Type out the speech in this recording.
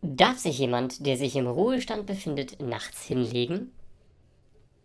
Darf sich jemand, der sich im Ruhestand befindet, nachts hinlegen?